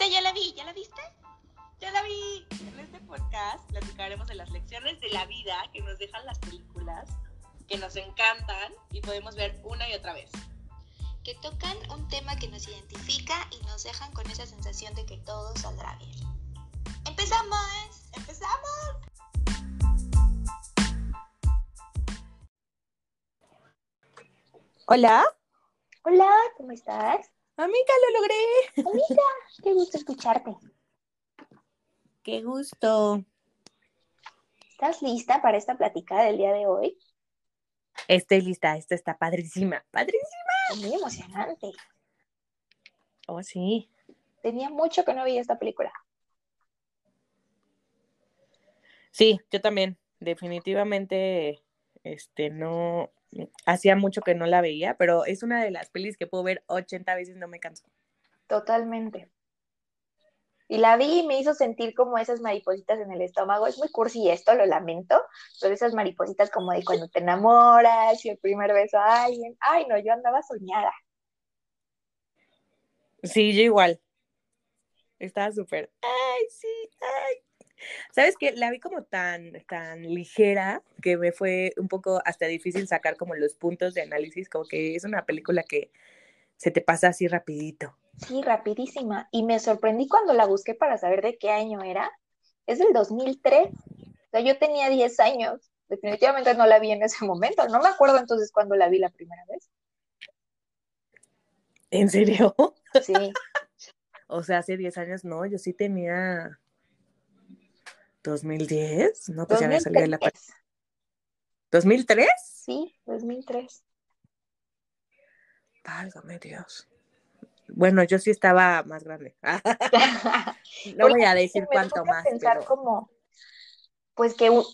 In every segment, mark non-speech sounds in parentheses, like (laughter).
Esa ya la vi, ¿ya la viste? Ya la vi. En este podcast platicaremos de las lecciones de la vida que nos dejan las películas, que nos encantan y podemos ver una y otra vez. Que tocan un tema que nos identifica y nos dejan con esa sensación de que todo saldrá bien. ¡Empezamos! ¡Empezamos! Hola. Hola, ¿cómo estás? Amiga, lo logré. Amiga, qué gusto escucharte. Qué gusto. ¿Estás lista para esta plática del día de hoy? Estoy lista, esto está padrísima, padrísima. Muy emocionante. Oh, sí. Tenía mucho que no veía esta película. Sí, yo también. Definitivamente, este, no, hacía mucho que no la veía, pero es una de las pelis que puedo ver 80 veces, no me canso. Totalmente. Y la vi y me hizo sentir como esas maripositas en el estómago. Es muy cursi esto, lo lamento, pero esas maripositas como de cuando te enamoras y el primer beso a alguien. Ay, no, yo andaba soñada. Sí, yo igual. Estaba súper. Ay, sí, ay. ¿Sabes qué? La vi como tan, tan ligera que me fue un poco hasta difícil sacar como los puntos de análisis, como que es una película que se te pasa así rapidito. Sí, rapidísima. Y me sorprendí cuando la busqué para saber de qué año era. Es del 2003. O sea, yo tenía 10 años. Definitivamente no la vi en ese momento. No me acuerdo entonces cuándo la vi la primera vez. ¿En serio? Sí. (laughs) o sea, hace 10 años no, yo sí tenía 2010. No, pues ya me salió de la ¿2003? Sí, 2003. Válgame Dios. Bueno, yo sí estaba más grande. (laughs) no voy a decir cuánto más. Pensar como, pues que, un,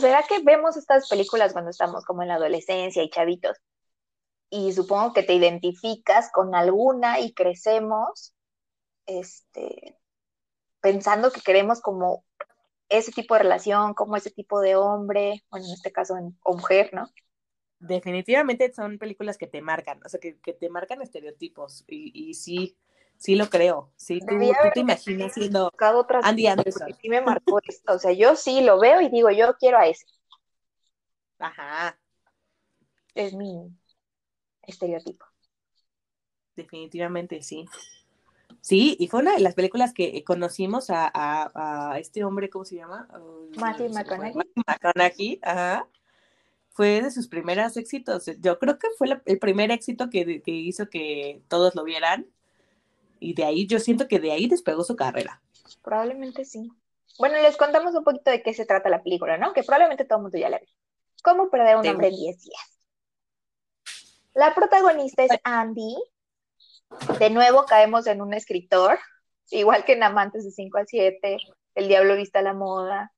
¿será que vemos estas películas cuando estamos como en la adolescencia y chavitos? Y supongo que te identificas con alguna y crecemos, este, pensando que queremos como ese tipo de relación, como ese tipo de hombre, bueno, en este caso o mujer, ¿no? definitivamente son películas que te marcan, o sea, que, te marcan estereotipos y, sí, sí lo creo. Sí, tú, te imaginas siendo Andy Anderson. Sí me marcó esto, o sea, yo sí lo veo y digo, yo quiero a ese. Ajá. Es mi estereotipo. Definitivamente sí. Sí, y fue una de las películas que conocimos a, este hombre, ¿cómo se llama? Matthew McConaughey. Matthew McConaughey, ajá fue de sus primeros éxitos. Yo creo que fue el primer éxito que, hizo que todos lo vieran. Y de ahí, yo siento que de ahí despegó su carrera. Probablemente sí. Bueno, les contamos un poquito de qué se trata la película, ¿no? Que probablemente todo el mundo ya la ve. ¿Cómo perder a un hombre en 10 días? La protagonista es Andy. De nuevo caemos en un escritor, igual que en Amantes de 5 a 7, El Diablo Vista a la Moda,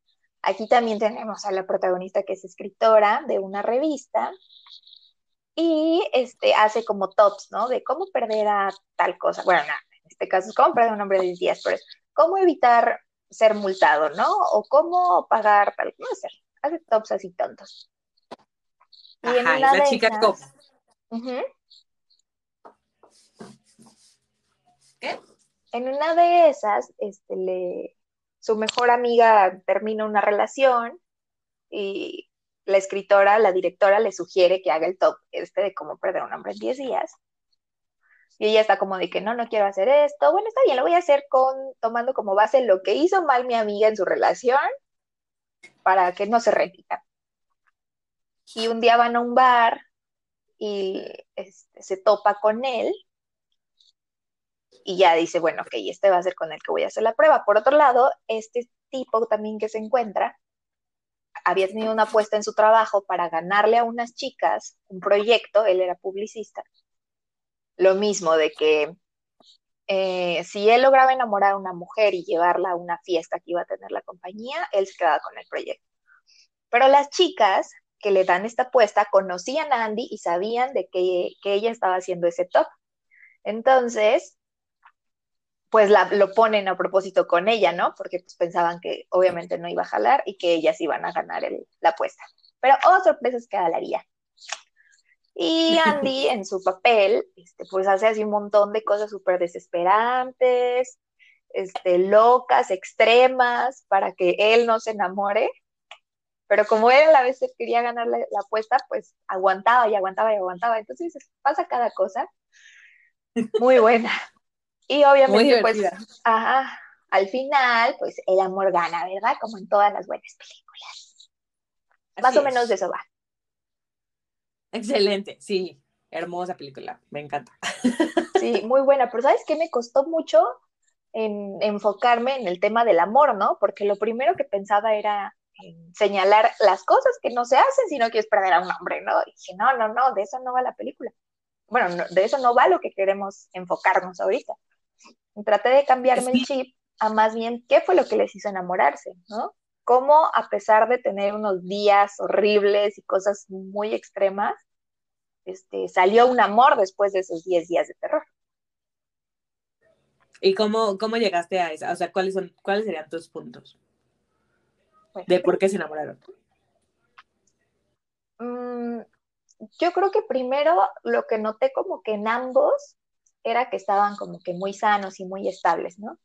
Aquí también tenemos a la protagonista que es escritora de una revista y este, hace como tops, ¿no? De cómo perder a tal cosa. Bueno, no, en este caso es cómo perder a un hombre de 10 días, pero es cómo evitar ser multado, ¿no? O cómo pagar tal, no sé, hace tops así tontos. Y en una la chica ¿Qué? En una de esas, este, su mejor amiga termina una relación y la escritora, la directora le sugiere que haga el top este de cómo perder un hombre en 10 días. Y ella está como de que no, no quiero hacer esto. Bueno, está bien, lo voy a hacer con tomando como base lo que hizo mal mi amiga en su relación para que no se repita. Y un día van a un bar y este, se topa con él y ya dice, bueno, ok, este va a ser con el que voy a hacer la prueba. Por otro lado, este tipo también que se encuentra había tenido una apuesta en su trabajo para ganarle a unas chicas un proyecto, él era publicista. Lo mismo de que eh, si él lograba enamorar a una mujer y llevarla a una fiesta que iba a tener la compañía, él se quedaba con el proyecto. Pero las chicas que le dan esta apuesta conocían a Andy y sabían de que, que ella estaba haciendo ese top. Entonces, pues lo ponen a propósito con ella, ¿no? Porque pues pensaban que obviamente no iba a jalar y que ellas iban a ganar la apuesta. Pero, oh, sorpresas que jalaría. Y (laughs) Andy en su papel, este, pues hace así un montón de cosas súper desesperantes, este, locas, extremas, para que él no se enamore. Pero como él a la vez quería ganar la, apuesta, pues aguantaba y aguantaba y aguantaba. Entonces pasa cada cosa. Muy buena. Y obviamente, pues, ajá, al final, pues el amor gana, ¿verdad? Como en todas las buenas películas. Más o menos de eso va. Excelente, sí, hermosa película, me encanta. (laughs) Sí, muy buena, pero ¿sabes qué? Me costó mucho en enfocarme en el tema del amor, ¿no? Porque lo primero que pensaba era en señalar las cosas que no se hacen si no quieres perder a un hombre, ¿no? Y dije, no, no, no, de eso no va la película. Bueno, de eso no va lo que queremos enfocarnos ahorita. Traté de cambiarme el chip a más bien qué fue lo que les hizo enamorarse, ¿no? Cómo a pesar de tener unos días horribles y cosas muy extremas, este, salió un amor después de esos 10 días de terror. ¿Y cómo, cómo llegaste a esa? O sea, ¿cuáles, son, cuáles serían tus puntos? de por qué se enamoraron. Mm, yo creo que primero lo que noté como que en ambos era que estaban como que muy sanos y muy estables, ¿no?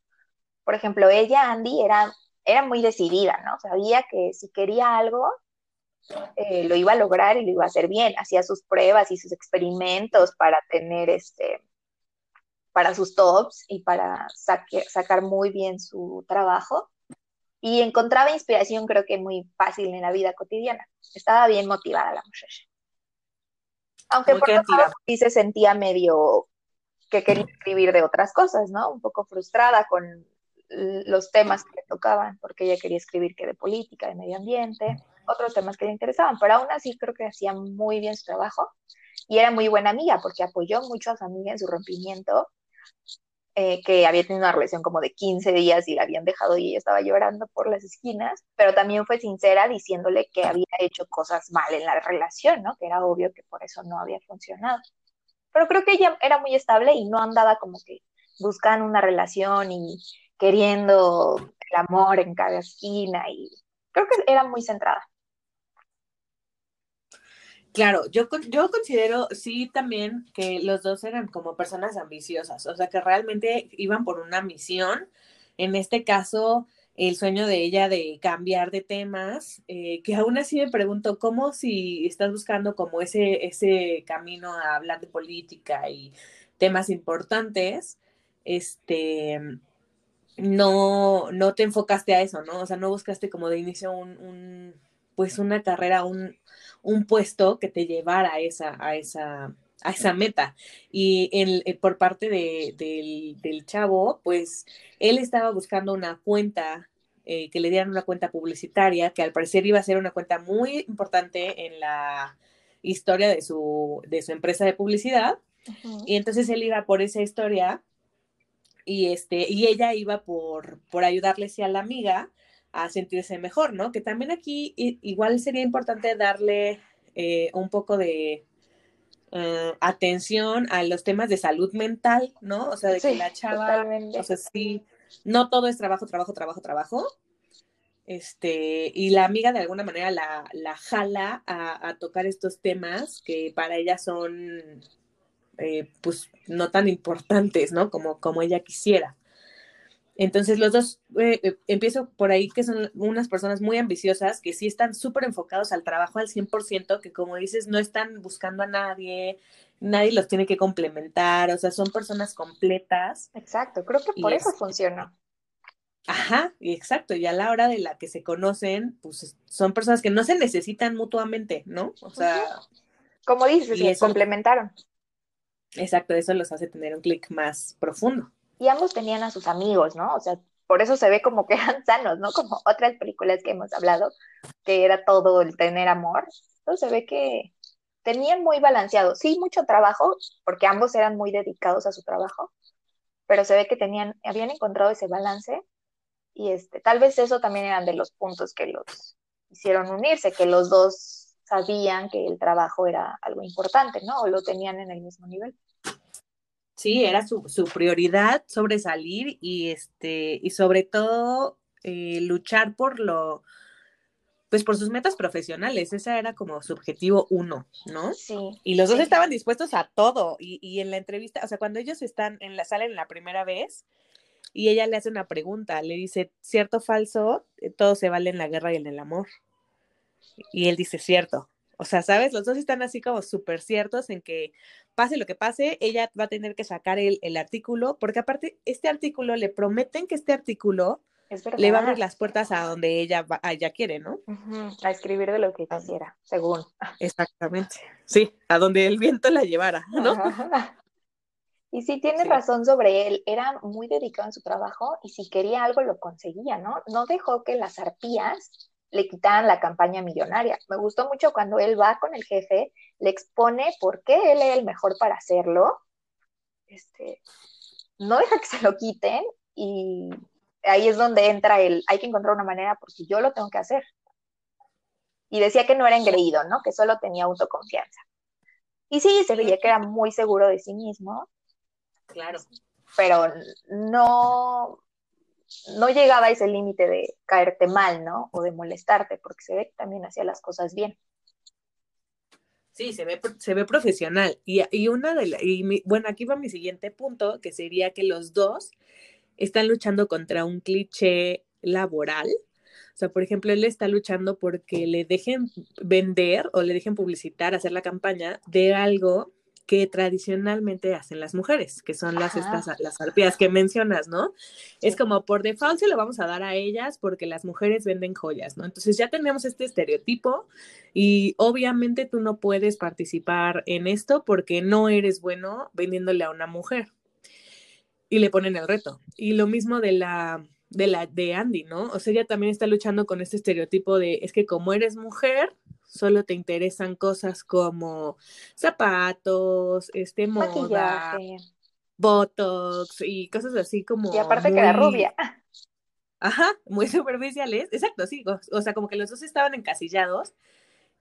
Por ejemplo, ella, Andy, era, era muy decidida, ¿no? Sabía que si quería algo, eh, lo iba a lograr y lo iba a hacer bien. Hacía sus pruebas y sus experimentos para tener este, para sus tops y para sacar muy bien su trabajo. Y encontraba inspiración, creo que muy fácil en la vida cotidiana. Estaba bien motivada la muchacha. Aunque por otro lado sí se sentía medio que quería escribir de otras cosas, ¿no? Un poco frustrada con los temas que le tocaban, porque ella quería escribir que de política, de medio ambiente, otros temas que le interesaban, pero aún así creo que hacía muy bien su trabajo y era muy buena amiga porque apoyó mucho a su amiga en su rompimiento, eh, que había tenido una relación como de 15 días y la habían dejado y ella estaba llorando por las esquinas, pero también fue sincera diciéndole que había hecho cosas mal en la relación, ¿no? Que era obvio que por eso no había funcionado. Pero creo que ella era muy estable y no andaba como que buscando una relación y queriendo el amor en cada esquina y creo que era muy centrada. Claro, yo, yo considero sí también que los dos eran como personas ambiciosas, o sea que realmente iban por una misión. En este caso, el sueño de ella de cambiar de temas, eh, que aún así me pregunto, ¿cómo si estás buscando como ese, ese camino a hablar de política y temas importantes, este, no, no te enfocaste a eso, ¿no? O sea, no buscaste como de inicio un, pues una carrera, un, un, puesto que te llevara a esa, a esa, a esa meta. Y eh, por parte de, del, chavo, pues él estaba buscando una cuenta, eh, que le dieran una cuenta publicitaria, que al parecer iba a ser una cuenta muy importante en la historia de su, de su empresa de publicidad. Y entonces él iba por esa historia y, este, y ella iba por, por ayudarle a la amiga a sentirse mejor, ¿no? Que también aquí igual sería importante darle eh, un poco de eh, atención a los temas de salud mental, ¿no? O sea, de que la chava, o sea, sí, no todo es trabajo, trabajo, trabajo, trabajo. Este, y la amiga de alguna manera la, la jala a, a, tocar estos temas que para ella son eh, pues no tan importantes, ¿no? Como, como ella quisiera. Entonces los dos, eh, eh, empiezo por ahí, que son unas personas muy ambiciosas, que sí están súper enfocados al trabajo al 100%, que como dices, no están buscando a nadie, nadie los tiene que complementar, o sea, son personas completas. Exacto, creo que por eso funciona. Ajá, exacto, y a la hora de la que se conocen, pues son personas que no se necesitan mutuamente, ¿no? O sea... Como dices, se complementaron. Exacto, eso los hace tener un clic más profundo. Y ambos tenían a sus amigos, ¿no? O sea, por eso se ve como que (laughs) eran sanos, ¿no? Como otras películas que hemos hablado, que era todo el tener amor. Entonces se ve que tenían muy balanceado. Sí, mucho trabajo, porque ambos eran muy dedicados a su trabajo, pero se ve que tenían, habían encontrado ese balance y este, tal vez eso también eran de los puntos que los hicieron unirse, que los dos sabían que el trabajo era algo importante, ¿no? O lo tenían en el mismo nivel. Sí, era su, prioridad sobresalir y este, y sobre todo eh, luchar por lo, pues por sus metas profesionales. Ese era como su objetivo uno, ¿no? Sí. Y los dos estaban dispuestos a todo. Y, y, en la entrevista, o sea, cuando ellos están en la sala en la primera vez, y ella le hace una pregunta, le dice, ¿cierto o falso? Eh, todo se vale en la guerra y en el amor. Y él dice, cierto. O sea, ¿sabes? Los dos están así como súper ciertos en que pase lo que pase, ella va a tener que sacar el, el artículo, porque aparte, este artículo, le prometen que este artículo le va a abrir las puertas a donde ella, va, ella quiere, ¿no? A escribir de lo que quisiera, según. (laughs) Exactamente. Sí, a donde el viento la llevara, ¿no? (laughs) Y sí, tiene razón sobre él, era muy dedicado en su trabajo y si quería algo lo conseguía, ¿no? No dejó que las arpías le quitaran la campaña millonaria. Me gustó mucho cuando él va con el jefe, le expone por qué él era el mejor para hacerlo, este, no deja que se lo quiten y ahí es donde entra el, hay que encontrar una manera porque yo lo tengo que hacer. Y decía que no era engreído, ¿no? Que solo tenía autoconfianza. Y sí, se veía que era muy seguro de sí mismo, Claro. pero no, no llegaba a ese límite de caerte mal, ¿no? O de molestarte, porque se ve que también hacía las cosas bien. Sí, se ve, se ve profesional. Y, y una de la- mi- bueno, aquí va mi siguiente punto, que sería que los dos están luchando contra un cliché laboral. O sea, por ejemplo, él está luchando porque le dejen vender o le dejen publicitar, hacer la campaña de algo que tradicionalmente hacen las mujeres, que son las, Ajá. estas, las arpías que mencionas, ¿no? Es como por default se lo vamos a dar a ellas porque las mujeres venden joyas, ¿no? Entonces ya tenemos este estereotipo y obviamente tú no puedes participar en esto porque no eres bueno vendiéndole a una mujer. Y le ponen el reto. Y lo mismo de la de la de Andy, ¿no? O sea, ella también está luchando con este estereotipo de es que como eres mujer, solo te interesan cosas como zapatos, este moda, Maquillaje. botox y cosas así como Y aparte que era rubia. (laughs) Ajá, muy (laughs) superficiales. Exacto, sí. O, o sea, como que los dos estaban encasillados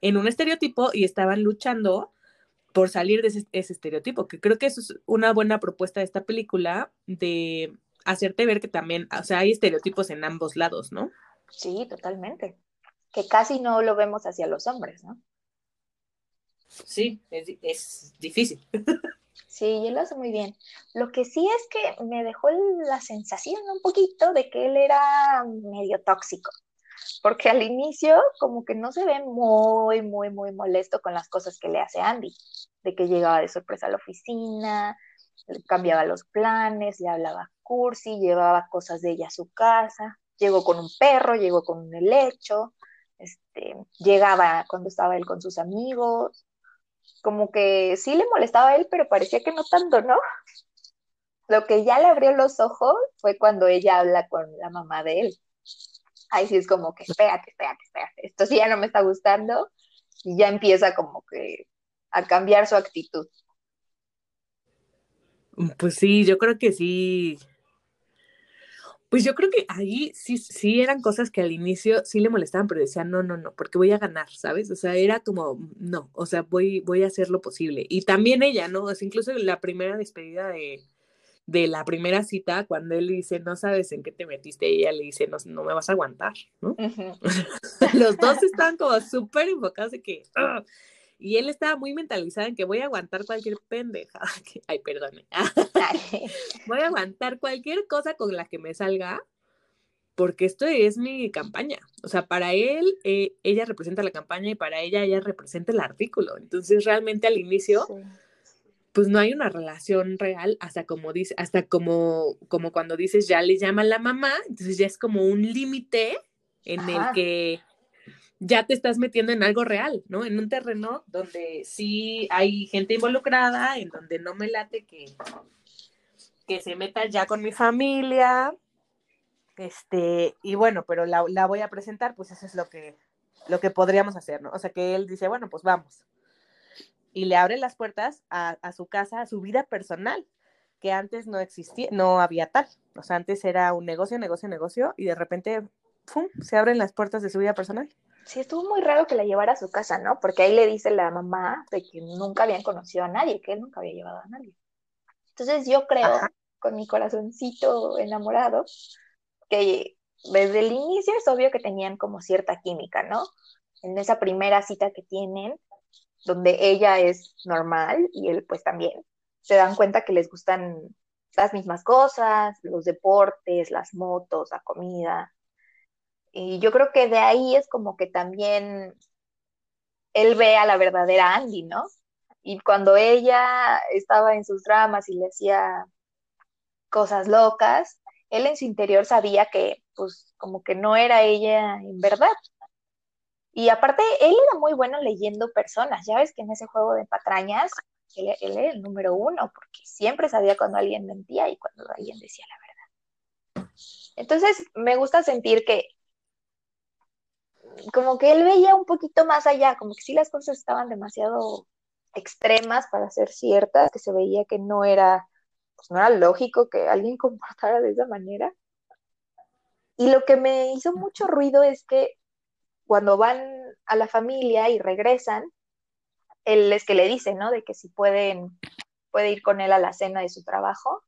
en un estereotipo y estaban luchando por salir de ese, ese estereotipo, que creo que eso es una buena propuesta de esta película, de hacerte ver que también, o sea, hay estereotipos en ambos lados, ¿no? Sí, totalmente. Que casi no lo vemos hacia los hombres, ¿no? Sí, es, di- es difícil. (laughs) Sí, y él lo hace muy bien. Lo que sí es que me dejó la sensación un poquito de que él era medio tóxico, porque al inicio como que no se ve muy, muy, muy molesto con las cosas que le hace Andy, de que llegaba de sorpresa a la oficina, cambiaba los planes, le hablaba cursi, llevaba cosas de ella a su casa, llegó con un perro, llegó con un helecho, este, llegaba cuando estaba él con sus amigos, como que sí le molestaba a él, pero parecía que no tanto, ¿no? Lo que ya le abrió los ojos fue cuando ella habla con la mamá de él. Ahí sí es como que, espérate, espérate, espérate, esto sí ya no me está gustando, y ya empieza como que a cambiar su actitud. Pues sí, yo creo que sí. Pues yo creo que ahí sí, sí eran cosas que al inicio sí le molestaban, pero decía, no, no, no, porque voy a ganar, ¿sabes? O sea, era como, no, o sea, voy, voy a hacer lo posible. Y también ella, ¿no? O sea, incluso la primera despedida de, de la primera cita, cuando él le dice, no sabes en qué te metiste, y ella le dice, no, no me vas a aguantar, ¿no? (laughs) Los dos estaban como súper enfocados de que, "Ugh". Y él estaba muy mentalizado en que voy a aguantar cualquier pendeja. (laughs) Ay, perdone. (laughs) voy a aguantar cualquier cosa con la que me salga, porque esto es mi campaña. O sea, para él, eh, ella representa la campaña y para ella, ella representa el artículo. Entonces, realmente al inicio, Sí. pues no hay una relación real hasta como dice, hasta como, como cuando dices ya le llama la mamá, entonces ya es como un límite en Ajá. el que ya te estás metiendo en algo real, ¿no? En un terreno donde sí hay gente involucrada, en donde no me late que, que se meta ya con mi familia, este, y bueno, pero la, voy a presentar, pues eso es lo que, lo que podríamos hacer, ¿no? O sea, que él dice, bueno, pues vamos. Y le abre las puertas a, a su casa, a su vida personal, que antes no existía, no había tal. O sea, antes era un negocio, negocio, negocio, y de repente, ¡pum!, se abren las puertas de su vida personal. Sí, estuvo muy raro que la llevara a su casa, ¿no? Porque ahí le dice la mamá de que nunca habían conocido a nadie, que él nunca había llevado a nadie. Entonces yo creo, Ajá. con mi corazoncito enamorado, que desde el inicio es obvio que tenían como cierta química, ¿no? En esa primera cita que tienen, donde ella es normal y él pues también, se dan cuenta que les gustan las mismas cosas, los deportes, las motos, la comida. Y yo creo que de ahí es como que también él ve a la verdadera Andy, ¿no? Y cuando ella estaba en sus dramas y le hacía cosas locas, él en su interior sabía que, pues, como que no era ella en verdad. Y aparte, él era muy bueno leyendo personas. Ya ves que en ese juego de patrañas, él, él era el número uno, porque siempre sabía cuando alguien mentía y cuando alguien decía la verdad. Entonces, me gusta sentir que como que él veía un poquito más allá, como que sí las cosas estaban demasiado extremas para ser ciertas, que se veía que no era, pues no era lógico que alguien (laughs) comportara de esa manera. Y lo que me hizo mucho ruido es que cuando van a la familia y regresan, él es que le dice, ¿no? De que si pueden, puede ir con él a la cena de su trabajo.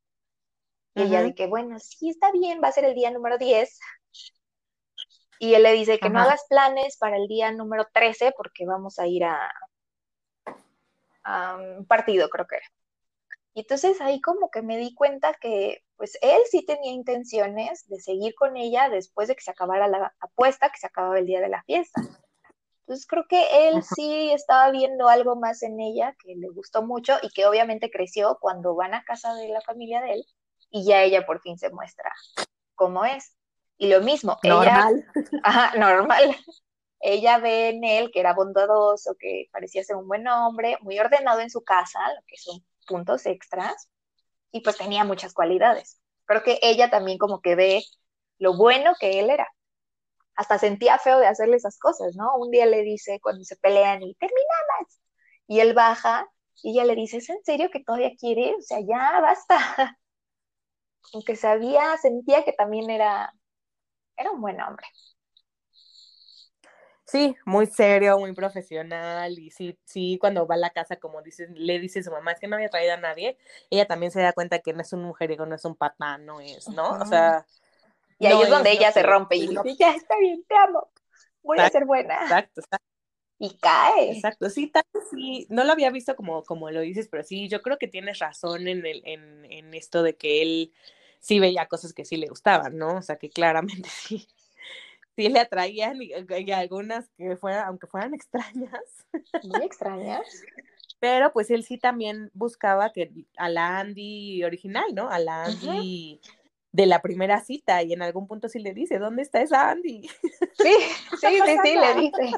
Y ella de que, bueno, sí, está bien, va a ser el día número 10, y él le dice que no hagas planes para el día número 13 porque vamos a ir a, a un partido, creo que era. Y entonces ahí como que me di cuenta que pues él sí tenía intenciones de seguir con ella después de que se acabara la apuesta, que se acababa el día de la fiesta. Entonces creo que él sí estaba viendo algo más en ella que le gustó mucho y que obviamente creció cuando van a casa de la familia de él y ya ella por fin se muestra cómo es. Y lo mismo, normal. ella, (laughs) ajá, normal. Ella ve en él que era bondadoso, que parecía ser un buen hombre, muy ordenado en su casa, lo que son puntos extras, y pues tenía muchas cualidades. Creo que ella también como que ve lo bueno que él era. Hasta sentía feo de hacerle esas cosas, ¿no? Un día le dice cuando se pelean y terminamos, y él baja y ella le dice, ¿es en serio que todavía quiere? O sea, ya basta. (laughs) Aunque sabía, sentía que también era era un buen hombre. Sí, muy serio, muy profesional y sí, sí, cuando va a la casa, como dice, le dice a su mamá, es que no había traído a nadie, ella también se da cuenta que no es un mujeriego, no es un patán, no es, ¿no? O sea... Y ahí es donde ella se rompe y dice, ya está bien, te amo, voy a ser buena. Exacto, exacto. Y cae. Exacto, sí, tal, sí, no lo había visto como, como lo dices, pero sí, yo creo que tienes razón en, el, en, en esto de que él sí veía cosas que sí le gustaban, ¿no? O sea, que claramente (laughs) sí, sí le atraían y, algunas que fueran, aunque fueran (laughs) extrañas. Muy extrañas. Pero pues él sí también buscaba que a la Andy original, ¿no? A la Andy de la primera cita y en algún punto sí le dice, ¿dónde está esa Andy? Sí, (laughs) sí, sí, sí, le dice.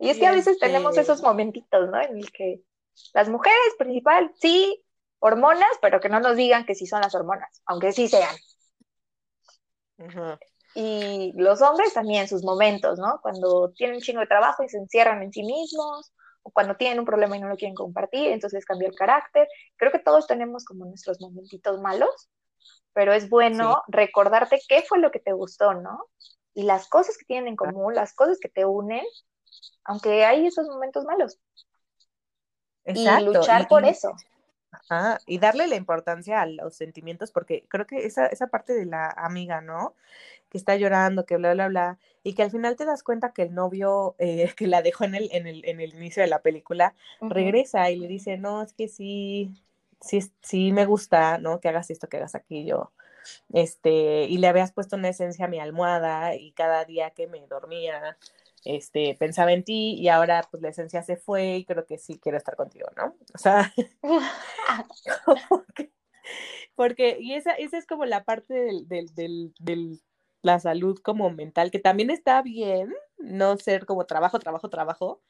Y es que a veces tenemos este esos momentitos, ¿no? En el que las mujeres principal, sí, hormonas, pero que no nos digan que sí son las hormonas, aunque sí sean. Y los hombres también, sus momentos, ¿no? Cuando tienen un chingo de trabajo y se encierran en sí mismos, o cuando tienen un problema y no lo quieren compartir, entonces cambia el carácter. Creo que todos tenemos como nuestros momentitos malos, pero es bueno recordarte qué fue lo que te gustó, ¿no? Y las cosas que tienen en común, las cosas que te unen, aunque hay esos momentos malos. Y luchar por eso. Y darle la importancia a los sentimientos, porque creo que esa, esa parte de la amiga, ¿no? Que está llorando, que bla, bla, bla, y que al final te das cuenta que el novio eh, (laughs) que la dejó en el, en el, en el inicio de la película, regresa y le dice, no, es que sí, sí, sí me gusta, ¿no? Que hagas esto, que hagas aquello. Este, y le habías puesto una esencia a mi almohada y cada día que me dormía, este, pensaba en ti y ahora pues la esencia se fue y creo que sí quiero estar contigo, ¿no? O sea, (laughs) (laughs) porque, y esa, esa es como la parte del, del, del, del, la salud como mental, que también está bien no ser como trabajo, trabajo, trabajo,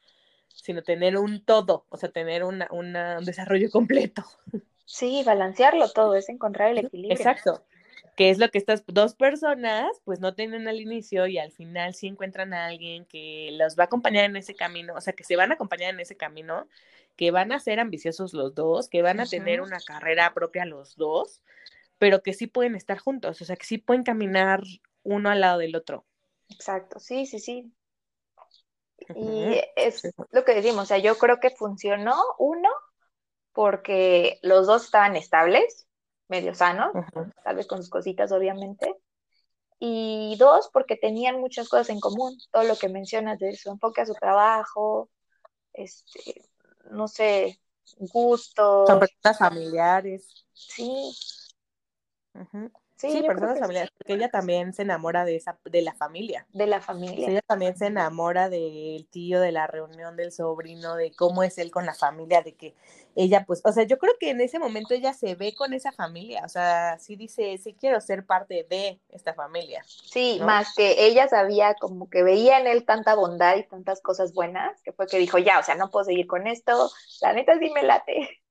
sino tener un todo, o sea, tener una, una, un desarrollo completo. Sí, balancearlo todo, es encontrar el (laughs) equilibrio. Exacto que es lo que estas dos personas pues no tienen al inicio y al final sí encuentran a alguien que los va a acompañar en ese camino, o sea, que se van a acompañar en ese camino, que van a ser ambiciosos los dos, que van a tener una carrera propia los dos, pero que sí pueden estar juntos, o sea, que sí pueden caminar uno al lado del otro. Exacto, sí, sí, sí. Y es lo que decimos, o sea, yo creo que funcionó uno porque los dos estaban estables, medio sano, tal vez con sus cositas, obviamente. Y dos, porque tenían muchas cosas en común, todo lo que mencionas de su enfoque a su trabajo, este, no sé, gustos. Son personas familiares. Sí. Ujú. Sí, Sí, personas familiares, porque ella también se enamora de esa, de la familia. de la familia. ella también se enamora del tío, de la reunión del sobrino, de cómo es él con la familia, de que ella, pues, o sea, yo creo que en ese momento ella se ve con esa familia, o sea, sí dice, sí quiero ser parte de esta familia. Sí, ¿no? más que ella sabía como que veía en él tanta bondad y tantas cosas buenas, que fue que dijo, ya, o sea, no puedo seguir con esto, la neta sí me late.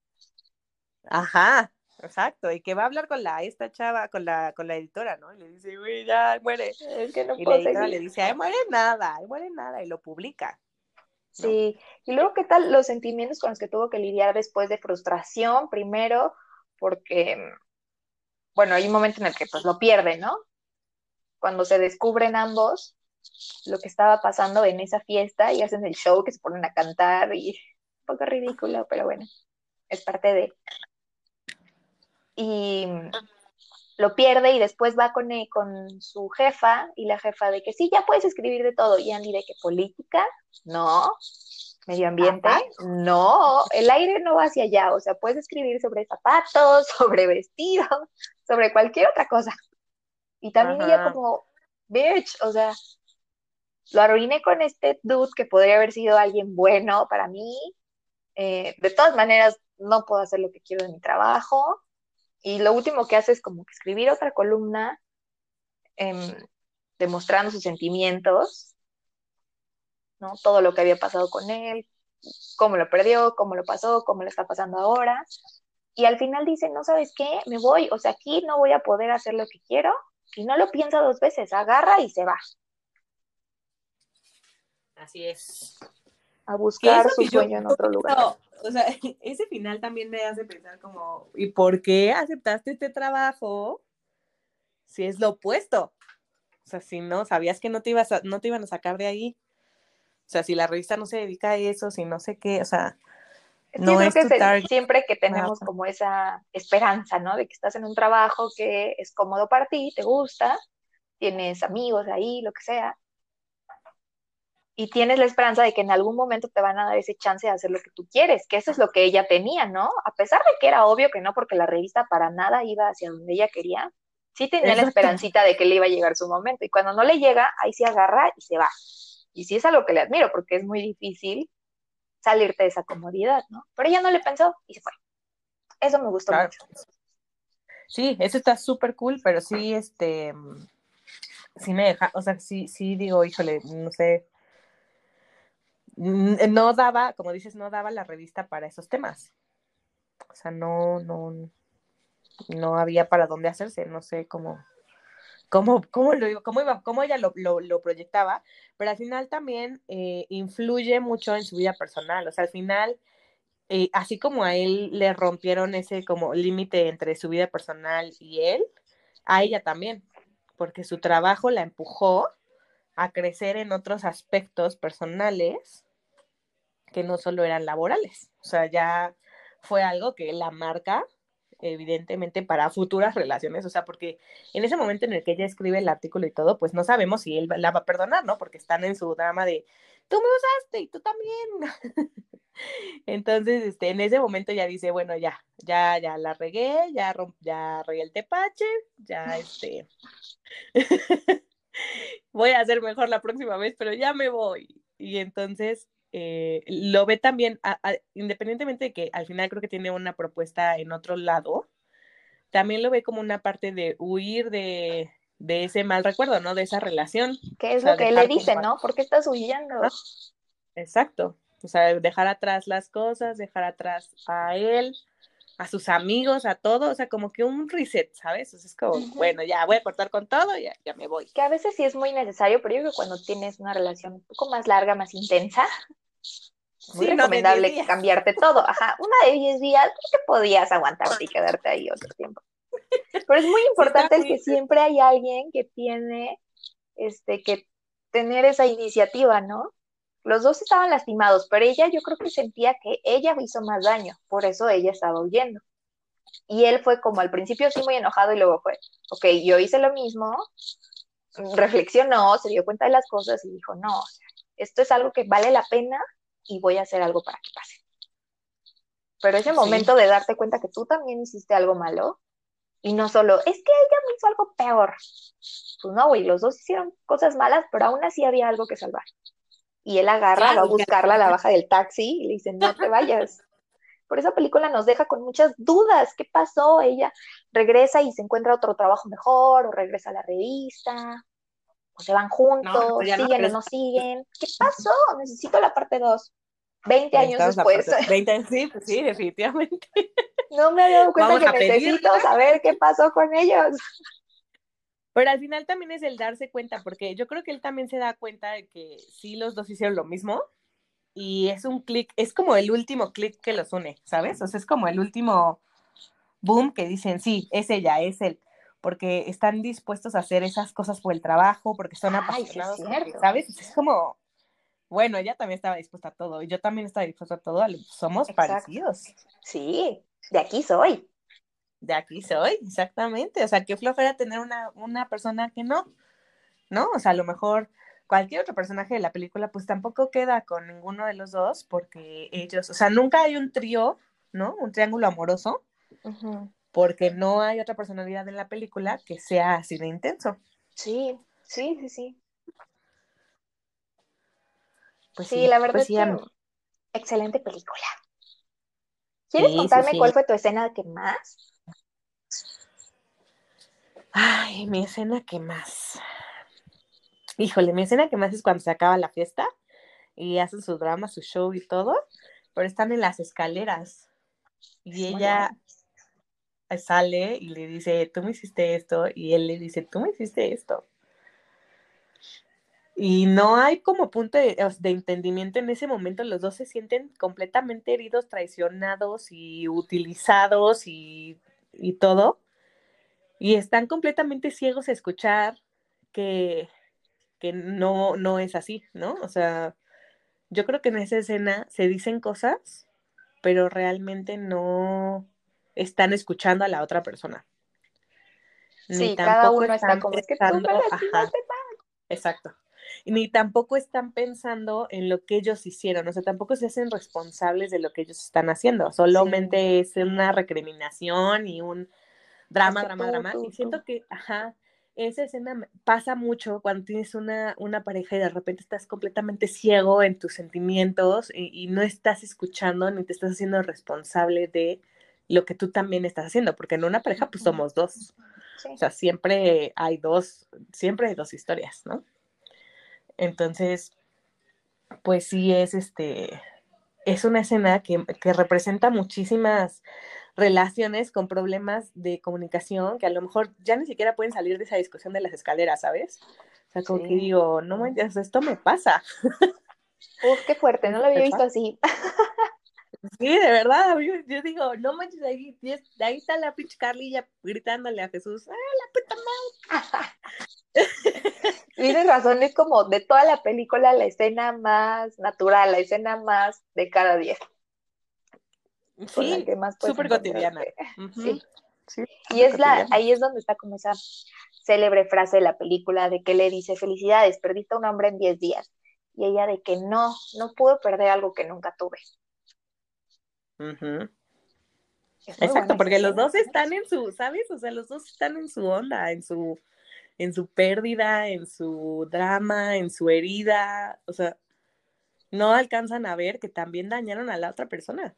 Ajá, exacto, y que va a hablar con la, esta chava, con la, con la editora, ¿no? Y le dice, güey, ya, muere. Es que no Y la editora le dice, ay, muere nada, ay, muere nada, y lo publica. ¿no? Sí, y luego, ¿qué tal los sentimientos con los que tuvo que lidiar después de frustración? Primero, porque, bueno, hay un momento en el que pues lo pierde, ¿no? Cuando se descubren ambos lo que estaba pasando en esa fiesta y hacen el show que se ponen a cantar y un poco ridículo, pero bueno, es parte de... Y lo pierde y después va con, eh, con su jefa y la jefa de que sí, ya puedes escribir de todo. Y Andy de que política, no. Medio ambiente, Ajá. no. El aire no va hacia allá. O sea, puedes escribir sobre zapatos, (laughs) sobre vestidos, sobre cualquier otra cosa. Y también ella como, bitch, o sea, lo arruiné con este dude que podría haber sido alguien bueno para mí. Eh, de todas maneras, no puedo hacer lo que quiero en mi trabajo. Y lo último que hace es como que escribir otra columna em, demostrando sus sentimientos, ¿no? Todo lo que había pasado con él, cómo lo perdió, cómo lo pasó, cómo le está pasando ahora. Y al final dice, no sabes qué, me voy, o sea, aquí no voy a poder hacer lo que quiero. Y no lo piensa dos veces, agarra y se va Así es. a buscar su sueño en otro lugar. O sea, (laughs) ese final también me hace pensar como, ¿y por qué aceptaste este trabajo si es lo opuesto? O sea, si no, sabías que no te ibas a, no te iban a sacar de ahí. O sea, si la revista no se dedica a eso, si no sé qué, o sea, Es no yo creo es que tu se- target. siempre que tenemos como esa esperanza, ¿no? De que estás en un trabajo que es cómodo para ti, te gusta, tienes amigos ahí, lo que sea, y tienes la esperanza de que en algún momento te van a dar ese chance de hacer lo que tú quieres, que eso es lo que ella tenía, ¿no? A pesar de que era obvio que no, porque la revista para nada iba hacia donde ella quería, sí tenía la esperancita de que le iba a llegar su momento, y cuando no le llega, ahí se agarra y se va. Y sí es algo que le admiro, porque es muy difícil salirte de esa comodidad, ¿no? Pero ella no le pensó y se fue. Eso me gustó Claro. mucho. Sí, eso está súper cool, pero sí, este, sí me deja, o sea, sí, sí digo, híjole, no sé, no daba, como dices, no daba la revista para esos temas. O sea, no, no, no había para dónde hacerse, no sé cómo, cómo, cómo lo cómo iba, cómo ella lo, lo, lo proyectaba, pero al final también eh, influye mucho en su vida personal, o sea, al final, eh, así como a él le rompieron ese como límite entre su vida personal y él, a ella también, porque su trabajo la empujó a crecer en otros aspectos personales que no solo eran laborales, o sea, ya fue algo que la marca evidentemente para futuras relaciones, o sea, porque en ese momento en el que ella escribe el artículo y todo, pues no sabemos si él la va a perdonar, ¿no? Porque están en su drama de, tú me usaste y tú también. (laughs) Entonces, este, en ese momento ya dice, bueno, ya, ya, ya la regué, ya, romp, ya regué el tepache, ya, este, (laughs) voy a hacer mejor la próxima vez, pero ya me voy. Y entonces eh, lo ve también, a, a, independientemente de que al final creo que tiene una propuesta en otro lado, también lo ve como una parte de huir de, de ese mal recuerdo, ¿no? De esa relación. ¿Qué es O sea, lo que le dice, como- no? ¿Por qué estás huyendo? Exacto. O sea, dejar atrás las cosas, dejar atrás a él, a sus amigos, a todo, o sea, como que un reset, ¿sabes? O sea, es como, bueno, ya voy a cortar con todo, ya, ya me voy. Que a veces sí es muy necesario, pero yo creo que cuando tienes una relación un poco más larga, más intensa, muy Sí, no, de recomendable 10 días. cambiarte todo. Ajá, una de 10 días, creo que podías aguantarte y (laughs) quedarte ahí otro tiempo. Pero es muy importante el muy- que siempre hay alguien que tiene, este, que tener esa iniciativa, ¿no? Los dos estaban lastimados, pero ella yo creo que sentía que ella hizo más daño, por eso ella estaba huyendo. Y él fue como al principio sí muy enojado y luego fue, ok, yo hice lo mismo, reflexionó, se dio cuenta de las cosas y dijo, no, o sea, esto es algo que vale la pena y voy a hacer algo para que pase. pero ese momento de darte cuenta que tú también hiciste algo malo y no solo, es que ella me hizo algo peor. Pues no, güey, los dos hicieron cosas malas, pero aún así había algo que salvar. Y él agarra, va a buscarla a la baja del taxi y le dice, no te vayas. Por esa película nos deja con muchas dudas. ¿Qué pasó? Ella regresa y se encuentra otro trabajo mejor, o regresa a la revista, o se van juntos, siguen o no siguen. ¿Qué pasó? Necesito la parte 2. 20 años después. 20 sí, pues sí, definitivamente. No me había dado cuenta que necesito saber qué pasó con ellos. Pero al final también es el darse cuenta, porque yo creo que él también se da cuenta de que sí los dos hicieron lo mismo y es un clic, es como el último clic que los une, ¿sabes? O sea, es como el último boom que dicen, sí, es ella, es él, porque están dispuestos a hacer esas cosas por el trabajo, porque son apasionados, ¿sabes? Es como, bueno, ella también estaba dispuesta a todo y yo también estaba dispuesta a todo, somos parecidos. Sí, de aquí soy. De aquí soy, exactamente. O sea, qué flojera tener una, una persona que no, ¿no? O sea, a lo mejor cualquier otro personaje de la película, pues tampoco queda con ninguno de los dos, porque ellos, o sea, nunca hay un trío, ¿no? Un triángulo amoroso, porque no hay otra personalidad en la película que sea así de intenso. Sí, sí, sí, sí. Pues sí, la verdad pues es que excelente película. ¿Quieres contarme cuál fue tu escena que más? Ay, mi escena que más. Híjole, mi escena que más es cuando se acaba la fiesta y hacen su drama, su show y todo, pero están en las escaleras y ella sale y le dice, tú me hiciste esto, y él le dice, tú me hiciste esto. Y no hay como punto de, entendimiento en ese momento, los dos se sienten completamente heridos, traicionados y utilizados y, y todo. Y están completamente ciegos a escuchar que, que no, no es así, ¿no? O sea, yo creo que en esa escena se dicen cosas, pero realmente no están escuchando a la otra persona. sí, cada uno está como, es que tú Exacto ni tampoco están pensando en lo que ellos hicieron, o sea, tampoco se hacen responsables de lo que ellos están haciendo, solamente es una recriminación y un drama, drama, drama. y siento que, ajá, esa escena pasa mucho cuando tienes una, una pareja y de repente estás completamente ciego en tus sentimientos y, no estás escuchando ni te estás haciendo responsable de lo que tú también estás haciendo, porque en una pareja pues somos dos. O sea, siempre hay dos, siempre hay dos historias, ¿no? Entonces, pues sí es este, es una escena que, que, representa muchísimas relaciones con problemas de comunicación que a lo mejor ya ni siquiera pueden salir de esa discusión de las escaleras, ¿sabes? O sea, como que digo, no manches, esto me pasa. Uf, qué fuerte, no lo había visto así. (laughs) Sí, de verdad, yo, digo, no manches, ahí, ahí está la pinche Carlilla gritándole a Jesús, ¡ah, la puta madre! Tienes razón, es como de toda la película la escena más natural, la escena más de cada día. Sí, súper cotidiana. Sí. sí. Y es la, ahí es donde está como esa célebre frase de la película de que le dice, felicidades, perdiste a un hombre en 10 días. Y ella de que no, no puedo perder algo que nunca tuve. Exacto, porque los dos están en su, ¿sabes? O sea, los dos están en su onda, en su, en su pérdida, en su drama, en su herida, o sea, no alcanzan a ver que también dañaron a la otra persona.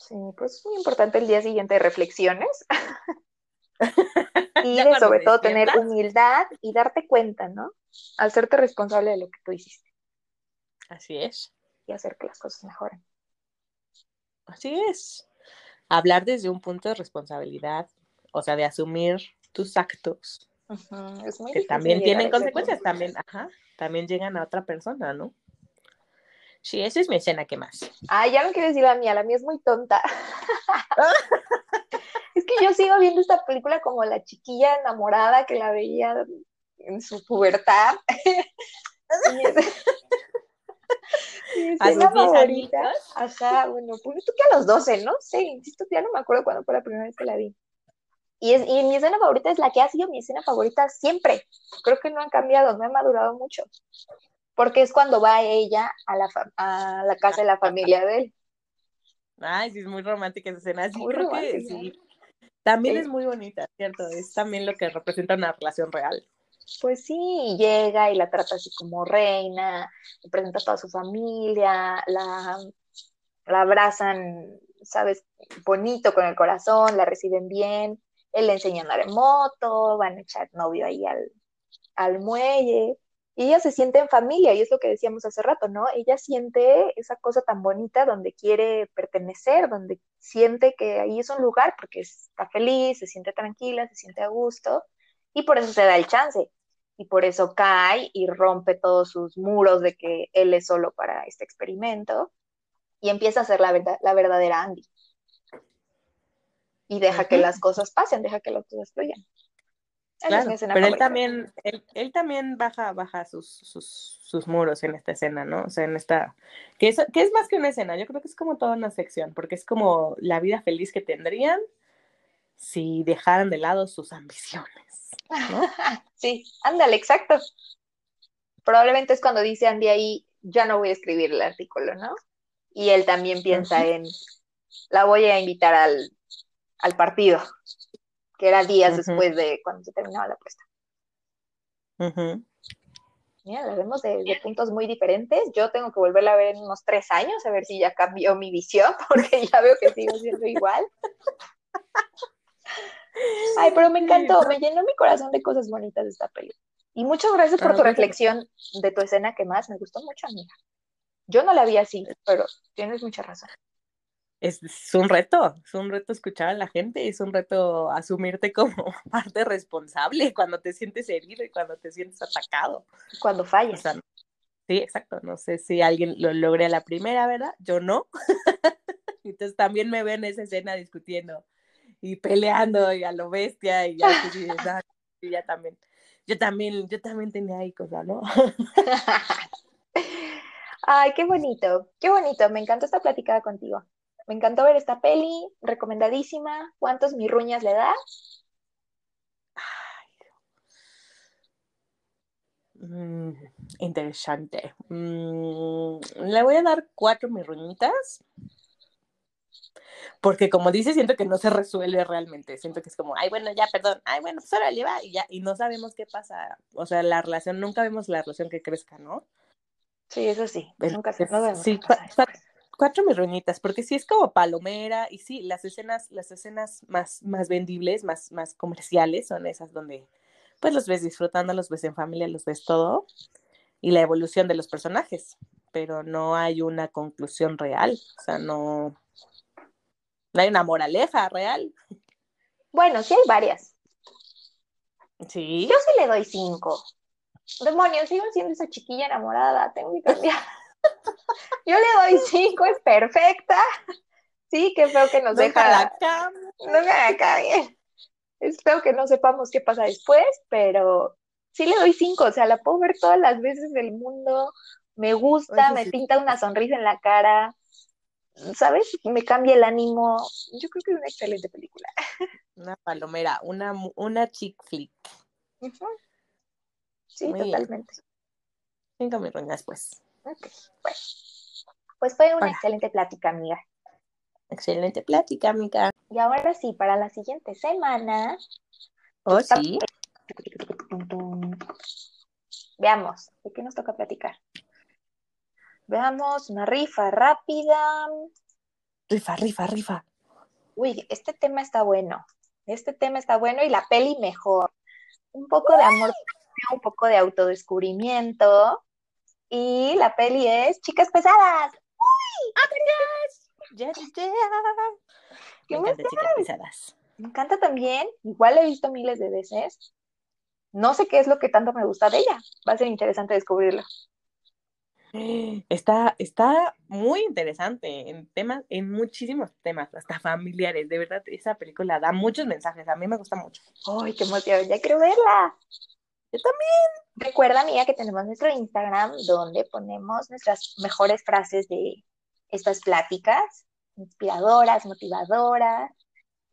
Sí, pues es muy importante el día siguiente de reflexiones. (laughs) y de sobre todo tener humildad y darte cuenta, ¿no? Hacerte responsable de lo que tú hiciste. Así es. Y hacer que las cosas mejoren. Así es. Hablar desde un punto de responsabilidad, o sea, de asumir tus actos que también tienen consecuencias, también, ajá, también llegan a otra persona, ¿no? Sí, esa es mi escena, ¿qué más? Ah, ya no quiero decir la mía, la mía es muy tonta. (laughs) es que yo sigo viendo esta película como la chiquilla enamorada que la veía en su pubertad. (laughs) mi escena favorita, ajá, bueno, pues tú que a los 12, ¿no? Sí, insisto, ya no me acuerdo cuándo fue la primera vez que la vi. Y, es, y mi escena favorita es la que ha sido mi escena favorita siempre. Creo que no ha cambiado, no ha madurado mucho. Porque es cuando va ella a la, a la casa de la familia de él. Ay, sí, es muy romántica esa escena. Sí, Muy creo que romántica. sí. También Sí. es muy bonita, ¿cierto? Es también lo que representa una relación real. Pues sí, llega y la trata así como reina, le presenta a toda su familia, la, la abrazan, ¿sabes? Bonito con el corazón, la reciben bien, él le enseña a andar en moto, van a echar novio ahí al, al muelle, y ella se siente en familia, y es lo que decíamos hace rato, ¿no? Ella siente esa cosa tan bonita donde quiere pertenecer, donde siente que ahí es un lugar porque está feliz, se siente tranquila, se siente a gusto, y por eso se da el chance y por eso cae y rompe todos sus muros de que él es solo para este experimento y empieza a ser la, verdad, la verdadera Andy. Y deja que las cosas pasen, deja que las cosas fluyan. Claro, pero él también, él, él también baja, baja sus, sus, sus muros en esta escena, ¿no? O sea, en esta, que es, que es más que una escena, yo creo que es como toda una sección, porque es como la vida feliz que tendrían si dejaran de lado sus ambiciones, ¿no? (laughs) Sí, ándale, exacto. Probablemente es cuando dice Andy ahí, ya no voy a escribir el artículo, ¿no? Y él también piensa en, la voy a invitar al, al partido, que era días después de cuando se terminaba la apuesta. Ujú. Mira, la vemos de, de puntos muy diferentes. Yo tengo que volverla a ver en unos tres años, a ver si ya cambió mi visión, (laughs) porque ya veo que sigo siendo igual. Ay, pero me encantó, me llenó mi corazón de cosas bonitas de esta película. Y muchas gracias por tu reflexión de tu escena que más me gustó mucho, amiga. Yo no la vi así, pero tienes mucha razón. Es, es un reto, es un reto escuchar a la gente, es un reto asumirte como (laughs) parte responsable cuando te sientes herido y cuando te sientes atacado. Cuando O fallas. sea, sí, exacto. No sé si alguien lo logré a la primera, ¿verdad? Yo no. (laughs) Entonces también me veo en esa escena discutiendo y peleando y a lo bestia y ya, "Ah, ya también. Yo también, yo también tenía ahí cosas, ¿no? (laughs) Ay, qué bonito, qué bonito. Me encantó esta platicada contigo. Me encantó ver esta peli, recomendadísima. ¿Cuántos mirruñas le das? Mm, interesante. Mm, le voy a dar cuatro mirruñitas. Porque como dice, siento que no se resuelve realmente. Siento que es como, ay, bueno, ya, perdón. Ay, bueno, pues ahora lleva y ya. Y no sabemos qué pasa. O sea, la relación, nunca vemos la relación que crezca, ¿no? Sí, eso sí. Nunca se, no vemos sí, qué pasa. Cuatro mirruñitas, porque sí es como palomera. Y sí, las escenas, las escenas más, más vendibles, más, más comerciales, son esas donde pues los ves disfrutando, los ves en familia, los ves todo. Y la evolución de los personajes. Pero no hay una conclusión real. O sea, no. No hay una moraleja real. Bueno, sí hay varias. Sí. Yo sí le doy cinco. Demonios, sigo siendo esa chiquilla enamorada. Tengo que (laughs) cambiar. Yo le doy cinco, es perfecta. Sí, qué feo que nos Nunca deja. la. No me haga caer. Es feo que no sepamos qué pasa después, pero sí le doy cinco. O sea, la puedo ver todas las veces del mundo. Me gusta, Eso me sí. pinta una sonrisa en la cara. ¿Sabes? Me cambia el ánimo. Yo creo que es una excelente película. Una palomera, una, una chick flick. Sí, Muy bien. totalmente. Cinco mirruñas, pues. Ok, bueno. Pues fue una Hola. excelente plática, amiga. Excelente plática, amiga. Y ahora sí, para la siguiente semana, Oh, Está- sí. veamos, ¿de qué nos toca platicar? Veamos una rifa rápida. Rifa, rifa, rifa. Uy, este tema está bueno. Este tema está bueno y la peli mejor. Un poco de amor, un poco de autodescubrimiento. Y la peli es Chicas Pesadas. Ya, ya, ya. ¿Qué Me encantan chicas pesadas. Me encanta también. Igual la he visto miles de veces. No sé qué es lo que tanto me gusta de ella. Va a ser interesante descubrirlo. Está, está muy interesante en temas, en muchísimos temas, hasta familiares. De verdad, esa película da muchos mensajes. A mí me gusta mucho. ¡Ay, qué emoción! Ya quiero verla. Yo también. Recuerda, amiga, que tenemos nuestro Instagram donde ponemos nuestras mejores frases de estas pláticas, inspiradoras, motivadoras,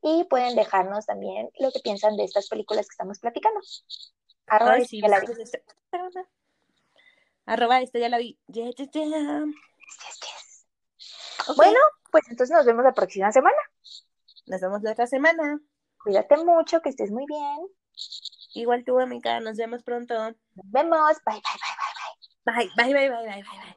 y pueden dejarnos también lo que piensan de estas películas que estamos platicando. Arroba Ay, sí, que la vi. Arroba esta ya la vi. Ya, ya, ya. Yes, yes. Ok. Bueno, Pues entonces nos vemos la próxima semana. Nos vemos la otra semana. Cuídate mucho, que estés muy bien. Igual tú, amiga. Nos vemos pronto. Nos vemos. Bye, bye, bye, bye, bye. Bye, bye, bye, bye, bye, bye. bye.